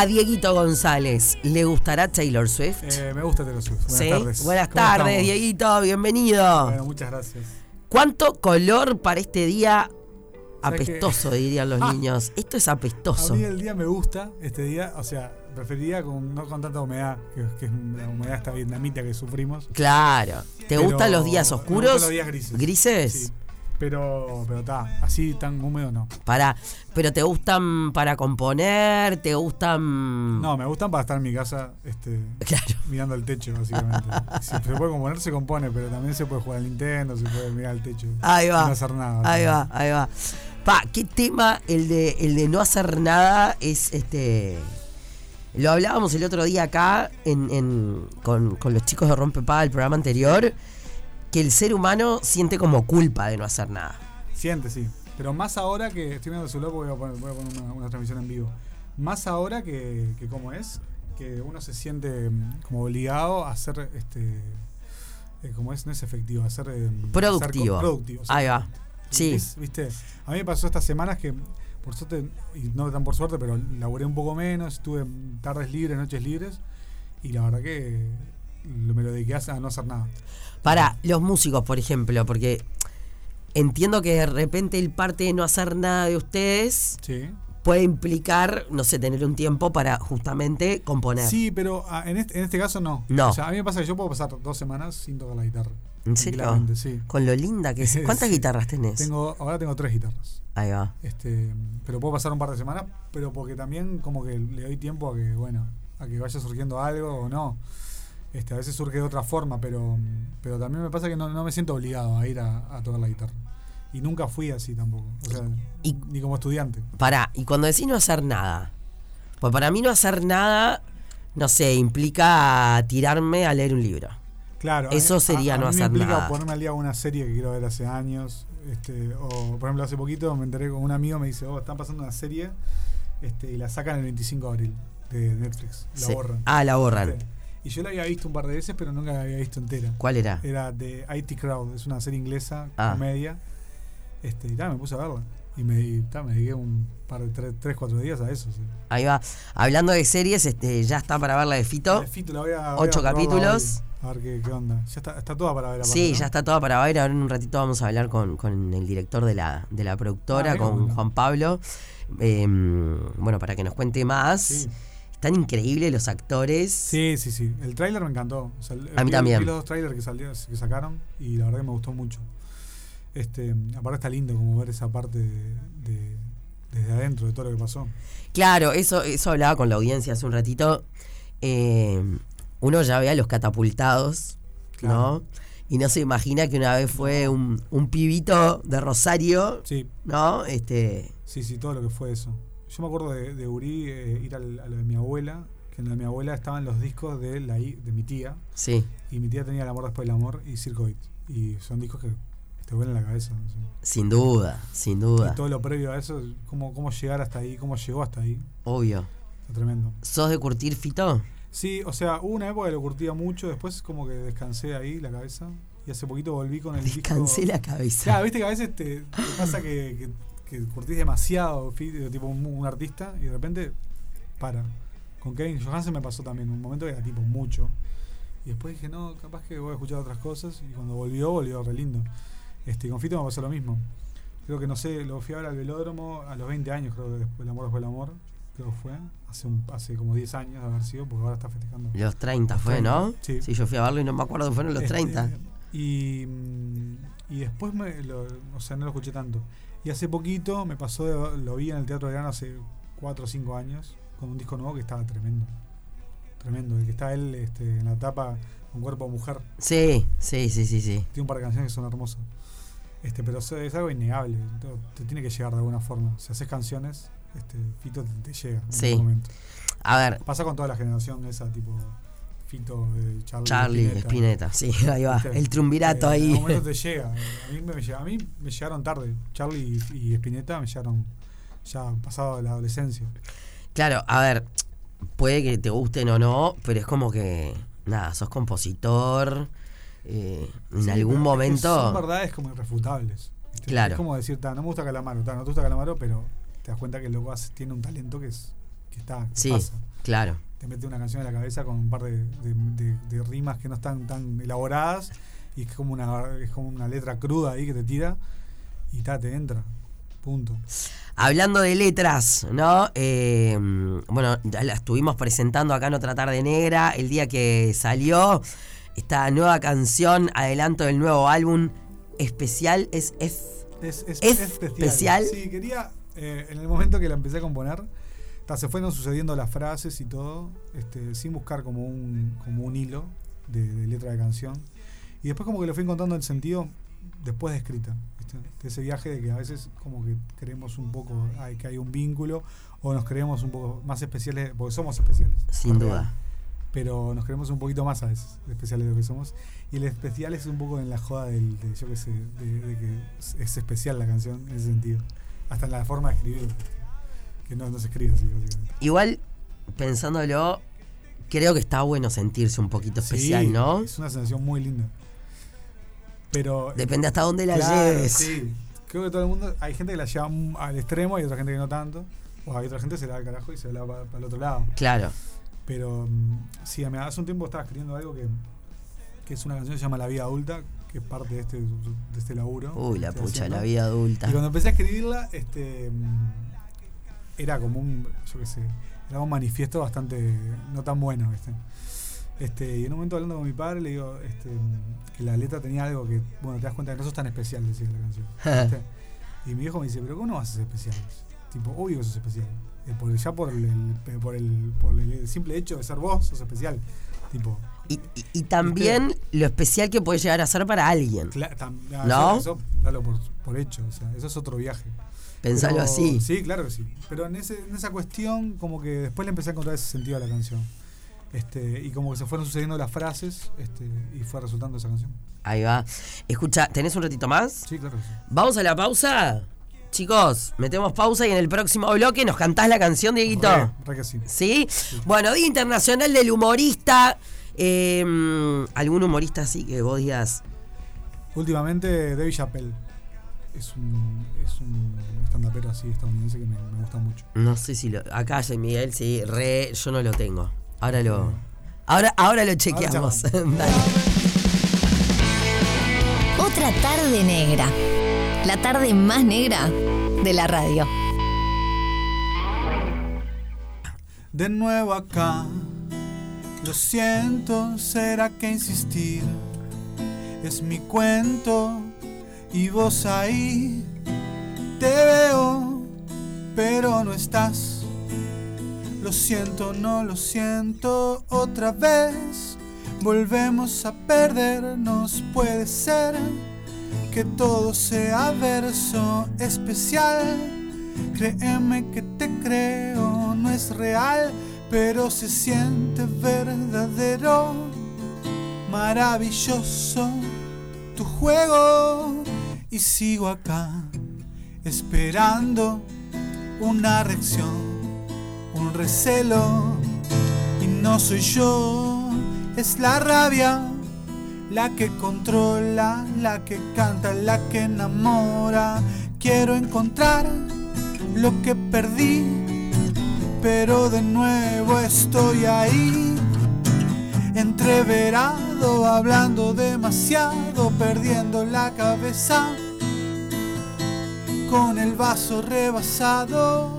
A Dieguito González, ¿le gustará Taylor Swift? Eh, me gusta Taylor Swift. Buenas ¿Sí? tardes. Buenas ¿Cómo tardes, estamos? Dieguito, bienvenido. Bueno, muchas gracias. ¿Cuánto color para este día apestoso, dirían los Ah. niños? Esto es A apestoso. mí el día me gusta, este día, o sea, preferiría con, no con tanta humedad, que, que es la humedad esta vietnamita que sufrimos. Claro. ¿Te Pero gustan los días me oscuros? gustan los días grises. ¿Grises? Sí. Pero, pero está, así tan húmedo no. Para, pero te gustan para componer, te gustan. No, me gustan para estar en mi casa este, Claro. mirando el techo, básicamente. si se puede componer, se compone, pero también se puede jugar al Nintendo, se puede mirar el techo. Ahí va. No hacer nada. Ahí va, ahí va. Pa, qué tema el de el de no hacer nada es este. Lo hablábamos el otro día acá en, en- con, con los chicos de Rompepaga el programa anterior, que el ser humano siente como culpa de no hacer nada. Siente, sí. Pero más ahora que estoy viendo el celular porque voy a poner, voy a poner una, una transmisión en vivo. Más ahora que, que como es, que uno se siente mm, como obligado a hacer este. eh, como es, no es efectivo, a ser. eh, Productivo. hacer productivo. Ahí va. Sí. Es- ¿Viste? A mí me pasó estas semanas que, por suerte, y no tan por suerte, pero laburé un poco menos, tuve tardes libres, noches libres, y la verdad que me lo dediqué a no hacer nada. Para los músicos, por ejemplo, porque entiendo que de repente el parte de no hacer nada de ustedes Sí. puede implicar, no sé, tener un tiempo para justamente componer. Sí, pero ah, en, este, en este caso no. No. O sea, a mí me pasa que yo puedo pasar dos semanas sin tocar la guitarra. ¿En serio? Sí. Con lo linda que es. ¿Cuántas Sí. guitarras tenés? Tengo, ahora tengo tres guitarras. Ahí va. Este, pero puedo pasar un par de semanas, pero porque también como que le doy tiempo a que, bueno, a que vaya surgiendo algo o no. Este, a veces surge de otra forma, pero, pero también me pasa que no, no me siento obligado a ir a, a tocar la guitarra. Y nunca fui así tampoco. O sea, Y- ni como estudiante. Pará, y cuando decís no hacer nada, pues para mí no hacer nada, no sé, implica tirarme a leer un libro. Claro. Eso sería a- no mí hacer me implica nada. ponerme al día una serie que quiero ver hace años. Este, o, por ejemplo, hace poquito me enteré con un amigo, me dice, oh, están pasando una serie este, y la sacan el 25 de abril de Netflix. La Sí. borran. Ah, la borran. Este, Y yo la había visto un par de veces, pero nunca la había visto entera. ¿Cuál era? Era de IT Crowd, es una serie inglesa, Ah. comedia. Este, y ta, me puse a verla. Y me, ta, me dediqué un par de tres, tres, cuatro días a eso. sí. Ahí va. Hablando de series, este, ya está para ver la de Fito. La Fito, la voy a- voy a Ocho capítulos. A ver qué, qué onda. Ya está, está toda para ver. Sí, ¿no? ya está toda para ver. Ahora en un ratito vamos a hablar con, con el director de la, de la productora, Ah, con. Juan Pablo. Eh, bueno, para que nos cuente más. Sí. Están increíbles los actores. Sí, sí, sí. El tráiler me encantó. O sea, el- A mí vi- también. Vi los dos trailers que, salió, que sacaron y la verdad que me gustó mucho. Este, aparte está lindo como ver esa parte de, de- desde adentro de todo lo que pasó. Claro, eso, eso hablaba con la audiencia hace un ratito. Eh, uno ya ve a los catapultados, Claro. ¿no? Y no se imagina que una vez fue un, un pibito de Rosario, Sí, ¿no? Este, sí, sí, todo lo que fue eso. Yo me acuerdo de, de Uri eh, ir al- a lo de mi abuela, que en lo de mi abuela estaban los discos de, la, de mi tía, sí, y mi tía tenía El amor después del amor y Circoid. Y son discos que te vuelan la cabeza. no sé. sin duda, sin duda, Y todo lo previo a eso, cómo, cómo llegar hasta ahí, cómo llegó hasta ahí. obvio. Está tremendo. ¿Sos de curtir, Fito? Sí, o sea, hubo una época que lo curtía mucho, después como que descansé ahí la cabeza y hace poquito volví con el Descansé disco. la cabeza. Claro, viste que a veces te, te pasa que, que, que curtís demasiado, tipo un, un artista, y de repente para. Con Kevin Johansen me pasó también, un momento que era tipo mucho. Y después dije, no, capaz que voy a escuchar otras cosas, y cuando volvió, volvió re lindo. Este, con Fito me pasó lo mismo. Creo que no sé, lo fui a ver al velódromo a los 20 años, creo que después el amor después el amor, creo que fue, hace, un, hace como 10 años de haber sido, porque ahora está festejando. Los 30 fue, 30, ¿no? sí. yo fui a verlo y no me acuerdo, fueron los Este, 30. Y, y después, me, lo, o sea, no lo escuché tanto. Y hace poquito me pasó, de- lo vi en el Teatro de Verano hace 4 o 5 años, con un disco nuevo que estaba tremendo. Tremendo. El que está él este, en la tapa con cuerpo de mujer. Sí, sí, sí, sí, sí. Tiene un par de canciones que son hermosas. Este, pero es, es algo innegable. Te, te tiene que llegar de alguna forma. Si haces canciones, este, Fito te, te llega en Sí. algún momento. A ver, Pasa con toda la generación esa, tipo Fito, eh, Charlie, Charlie, Spinetta. Spinetta, sí, ahí va. El triunvirato Eh, En ahí. algún momento te llega. A mí me, llega- a mí me llegaron tarde. Charlie y, y Spinetta me llegaron ya pasado la adolescencia. Claro, a ver, puede que te gusten o no, pero es como que, nada, sos compositor. eh, en Sí, algún momento. Son verdades como irrefutables. ¿viste? Claro. Es como decir, "Ta, no me gusta Calamaro, ta, no te gusta Calamaro, pero te das cuenta que el loco tiene un talento que es que está. que Sí. pasa. Claro. Te mete una canción en la cabeza con un par de, de- de- de rimas que no están tan elaboradas y es como una es como una letra cruda ahí que te tira y ta, te entra. Punto. Hablando de letras, ¿no? Eh, bueno, ya la estuvimos presentando acá en otra tarde negra. El día que salió esta nueva canción, adelanto del nuevo álbum especial, es. Es, es, ¿Es especial. especial? Sí, quería, eh, en el momento que la empecé a componer, ta, se fueron sucediendo las frases y todo, este, sin buscar como un, como un hilo de, de letra de canción. Y después como que le fui encontrando el sentido después de escrita. ¿viste? De ese viaje de que a veces como que creemos un poco hay, que hay un vínculo o nos creemos un poco más especiales, porque somos especiales. Sin duda. Pero nos creemos un poquito más a veces especiales de lo que somos. Y el especial es un poco en la joda del, de, yo qué sé, de, de que es- es especial la canción en ese sentido. Hasta en la forma de escribir. Que no, no se escribe así, básicamente. Igual, pensándolo, creo que está bueno sentirse un poquito especial, Sí, ¿no? Es una sensación muy linda. Pero. Depende hasta dónde la claro, lleves. Sí. Creo que todo el mundo. Hay gente que la lleva al extremo y otra gente que no tanto. O hay otra gente que se la da al carajo y se la va para el otro lado. Claro. Pero mm, sí, a mí hace un tiempo estaba escribiendo algo que, que es una canción que se llama La Vida Adulta, que es parte de este, de este laburo. Uy, la pucha, haciendo. la vida adulta. Y cuando empecé a escribirla, este mm, era como un, yo qué sé, era un manifiesto bastante no tan bueno, ¿viste? Este, y en un momento hablando con mi padre le digo este, que la letra tenía algo que, bueno, te das cuenta que no sos tan especial, decía la canción. ¿viste? y mi viejo me dice, pero ¿cómo no vas a ser especial? Tipo, obvio que sos especial. Eh, por- ya por el, el- por, el, por el simple hecho de ser vos, sos especial. Tipo, Y, y- y también lo especial que puede llegar a ser para alguien. tam- ah, ¿No? Eso dalo por, por hecho, o sea, eso es otro viaje. Pensarlo Pero- así. Sí, claro que sí. Pero en, ese, en esa cuestión, como que después le empecé a encontrar ese sentido a la canción. Este, y como que se fueron sucediendo las frases este, y fue resultando esa canción. Ahí va. Escucha, ¿tenés un ratito más? Sí, claro que sí. Vamos a la pausa. Chicos, metemos pausa y en el próximo bloque nos cantás la canción, Dieguito. Re, re que sí. ¿Sí? Bueno, Día Internacional del Humorista. Eh, ¿Algún humorista así que vos digas? Últimamente, David Chappelle. Es un, es un stand-upero así estadounidense que me, me gusta mucho. No sé si lo. Acá, Jay Miguel, sí, re, yo no lo tengo. Ahora lo. Ahora, ahora lo chequeamos. Dale. Otra tarde negra. La tarde más negra de la radio. De nuevo acá, lo siento, será que insistir. Es mi cuento y vos ahí te veo, pero no estás. Lo siento, no lo siento otra vez. Volvemos a perdernos, puede ser que todo sea verso especial. Créeme que te creo, no es real, pero se siente verdadero. Maravilloso tu juego y sigo acá esperando una reacción, un recelo y no soy yo, es la rabia la que controla, la que canta, la que enamora. Quiero encontrar lo que perdí, pero de nuevo estoy ahí. Entreverado, hablando demasiado, perdiendo la cabeza, con el vaso rebasado.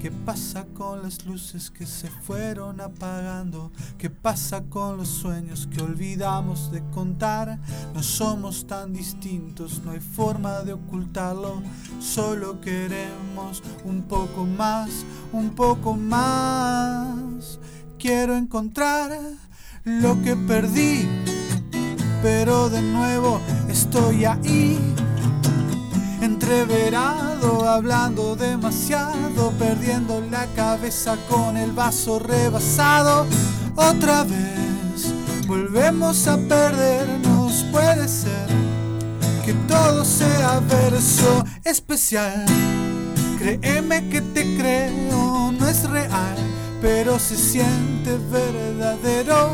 ¿Qué pasa con las luces que se fueron apagando? ¿Qué pasa con los sueños que olvidamos de contar? No somos tan distintos, no hay forma de ocultarlo. Solo queremos un poco más, un poco más. Quiero encontrar lo que perdí, pero de nuevo estoy ahí entreverado, hablando demasiado, perdiendo la cabeza con el vaso rebasado. Otra vez volvemos a perdernos, puede ser que todo sea verso especial. Créeme que te creo, no es real, pero se siente verdadero,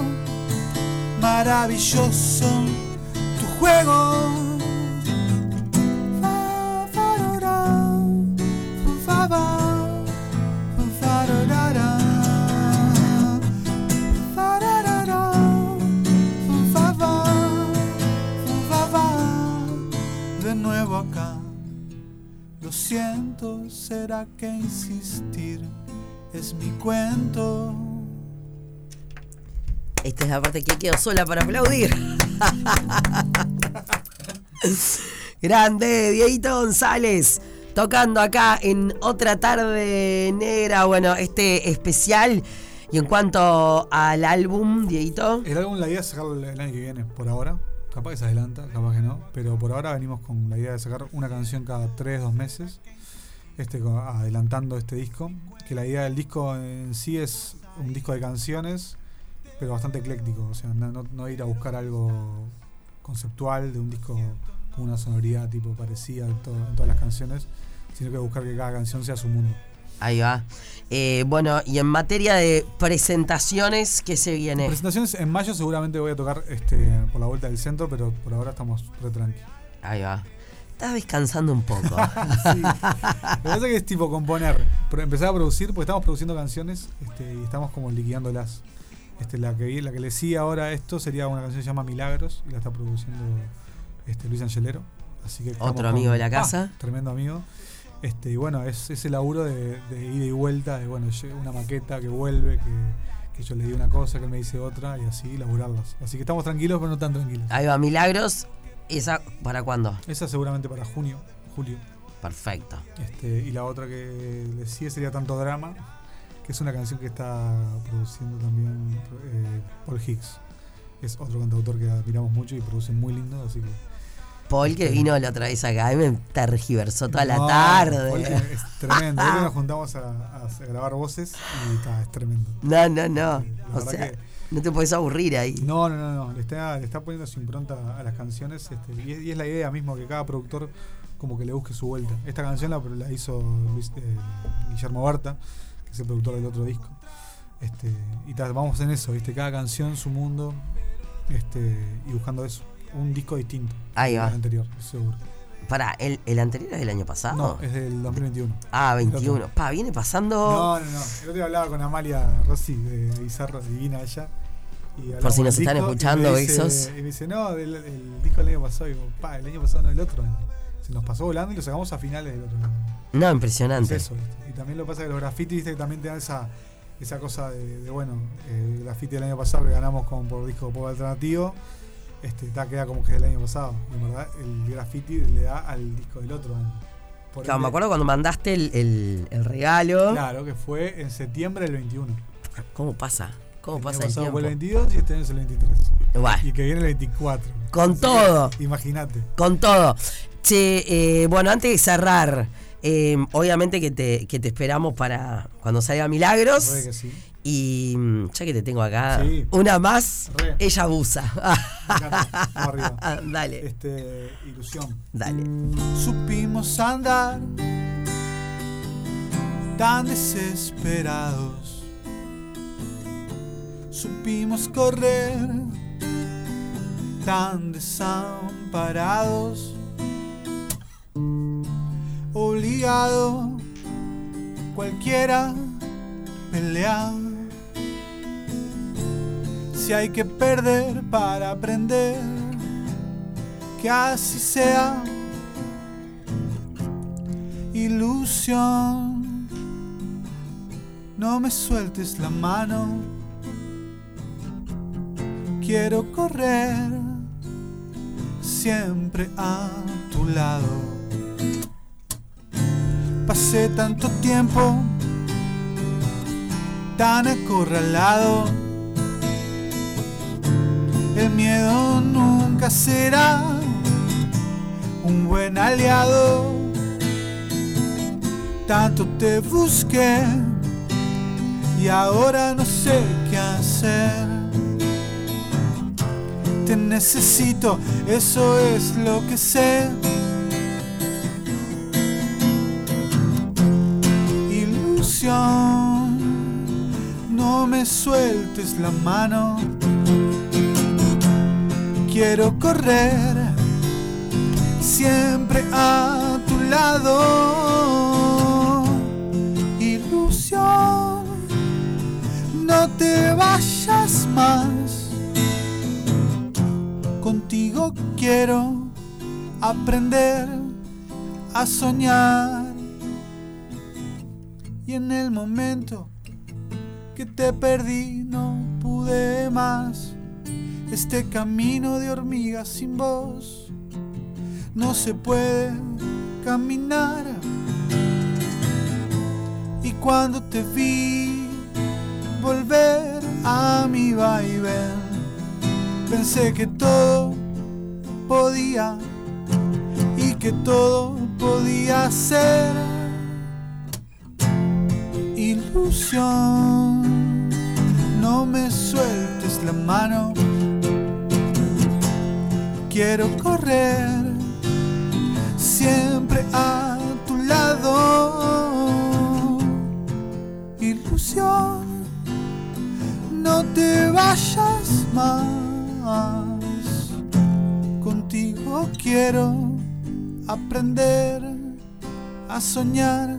maravilloso tu juego. De nuevo acá, lo siento, será que insistir es mi cuento. Esta es la parte que quedo sola para aplaudir. Grande, Dieguito González tocando acá en otra tarde negra. Bueno, este especial. Y en cuanto al álbum, Dieguito. El álbum, la idea es sacarlo el año que viene, por ahora. Capaz que se adelanta, capaz que no. Pero por ahora venimos con la idea de sacar una canción cada 3, 2 meses. Este, adelantando este disco. Que la idea del disco en sí es un disco de canciones, pero bastante ecléctico. O sea, no, no- no ir a buscar algo conceptual de un disco con una sonoridad tipo parecida en, to- en todas las canciones, sino que buscar que cada canción sea su mundo. Ahí va. Eh, bueno, y en materia de presentaciones, ¿qué se viene? Presentaciones en mayo seguramente voy a tocar este, por la vuelta del centro, pero por ahora estamos re tranqui. Ahí va. Estás descansando un poco. Sí. Lo que pasa es que es tipo componer. Pro- Empezar a producir, porque estamos produciendo canciones este, y estamos como liquidándolas. Este, la que la que le sigue ahora a esto sería una canción que se llama Milagros y la está produciendo este, Luis Angelero. Así que Otro amigo de la casa. Ah, tremendo amigo. Este, y bueno, es ese laburo de, de ida y vuelta, de bueno, una maqueta que vuelve, que, que yo le di una cosa, que él me dice otra, y así laburarlas. Así que estamos tranquilos, pero no tan tranquilos. Ahí va, Milagros. ¿Esa para cuándo? Esa seguramente para junio, julio. Perfecto. Este, y la otra que le sigue sería Tanto Drama, que es una canción que está produciendo también eh, Paul Hicks. Es otro cantautor que admiramos mucho y produce muy lindo, así que. Paul que vino la otra vez acá y me tergiversó toda la No, tarde. Paul es tremendo. Hoy nos juntamos a, a grabar voces y está, es tremendo. No, no, no. O sea, que- no te puedes aburrir ahí. No, no, no, no. Le está, le está poniendo su impronta a las canciones este, y, es, y es la idea mismo que cada productor como que le busque su vuelta. Esta canción la, la hizo Luis, eh, Guillermo Barta, que es el productor del otro disco. Este, y vamos en eso, ¿viste? Cada canción, su mundo, este, y buscando eso. Un disco distinto. Ahí va. al anterior, seguro. Para, ¿el, ¿el anterior es del año pasado? No, es del 2021. Ah, el 21. otro. Pa, viene pasando. No, no, no. El otro día hablaba con Amalia Rossi de Bizarro, divina ella. y Por si nos están disco, escuchando, besos. Y me dice, no, del, el disco del año pasado. Y digo, pa, el año pasado no, el otro año. Se nos pasó volando y lo sacamos a finales del otro año. No, Es impresionante. eso, ¿viste? Y también lo pasa es que los grafitis, viste, que también te dan esa, esa cosa de, de, bueno, eh, el graffiti del año pasado que ganamos con, por disco pop alternativo, este, ta, queda como que es del año pasado. En verdad, el graffiti le da al disco del otro año. Por Claro, me acuerdo cuando mandaste el, el- el regalo. Claro, que fue en septiembre del 21. ¿Cómo pasa? ¿Cómo el pasa año el pasado fue el 22 y este año es el 23. Bueno, Y que viene el 24. Con Así todo. Imagínate. con todo. Che, eh, bueno, antes de cerrar, eh, obviamente que te, que te esperamos para cuando salga Milagros. Re que sí. Y mm, ya que te tengo acá, Sí. una más, Re. ella abusa. Dale, Este, ilusión. dale. Supimos andar tan desesperados. Supimos correr tan desamparados. Obligado cualquiera pelear. Si hay que perder para aprender, que así sea ilusión. No me sueltes la mano. Quiero correr siempre a tu lado. Pasé tanto tiempo tan acorralado. El miedo nunca será un buen aliado tanto te busqué y ahora no sé qué hacer. Te necesito, eso es lo que sé. Ilusión, no me sueltes la mano. Quiero correr siempre a tu lado. Ilusión, no te vayas más. Contigo quiero aprender a soñar Y en el momento que te perdí no pude más. Este camino de hormigas sin voz no se puede caminar. Y cuando te vi volver a mi vaivén, pensé que todo podía y que todo podía ser ilusión. No me sueltes la mano, quiero correr siempre a tu lado. Ilusión, no te vayas más. Contigo quiero aprender a soñar.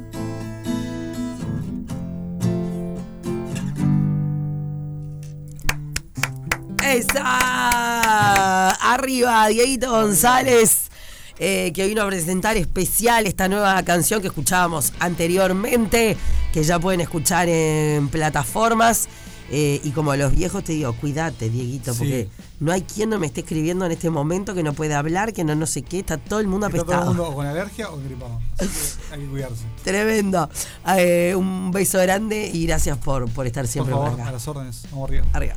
¡Esa! Arriba, Dieguito González, eh, que vino a presentar especial esta nueva canción que escuchábamos anteriormente, que ya pueden escuchar en plataformas. Eh, y como los viejos te digo, cuídate, Dieguito, Sí. porque no hay quien no me esté escribiendo en este momento que no puede hablar, que no no sé qué, está todo el mundo Está todo el apestado. mundo con alergia o gripado. Así que hay que cuidarse. Tremendo. Eh, un beso grande y gracias por, por estar siempre por, favor, a acá. las órdenes. Vamos arriba. Arriba.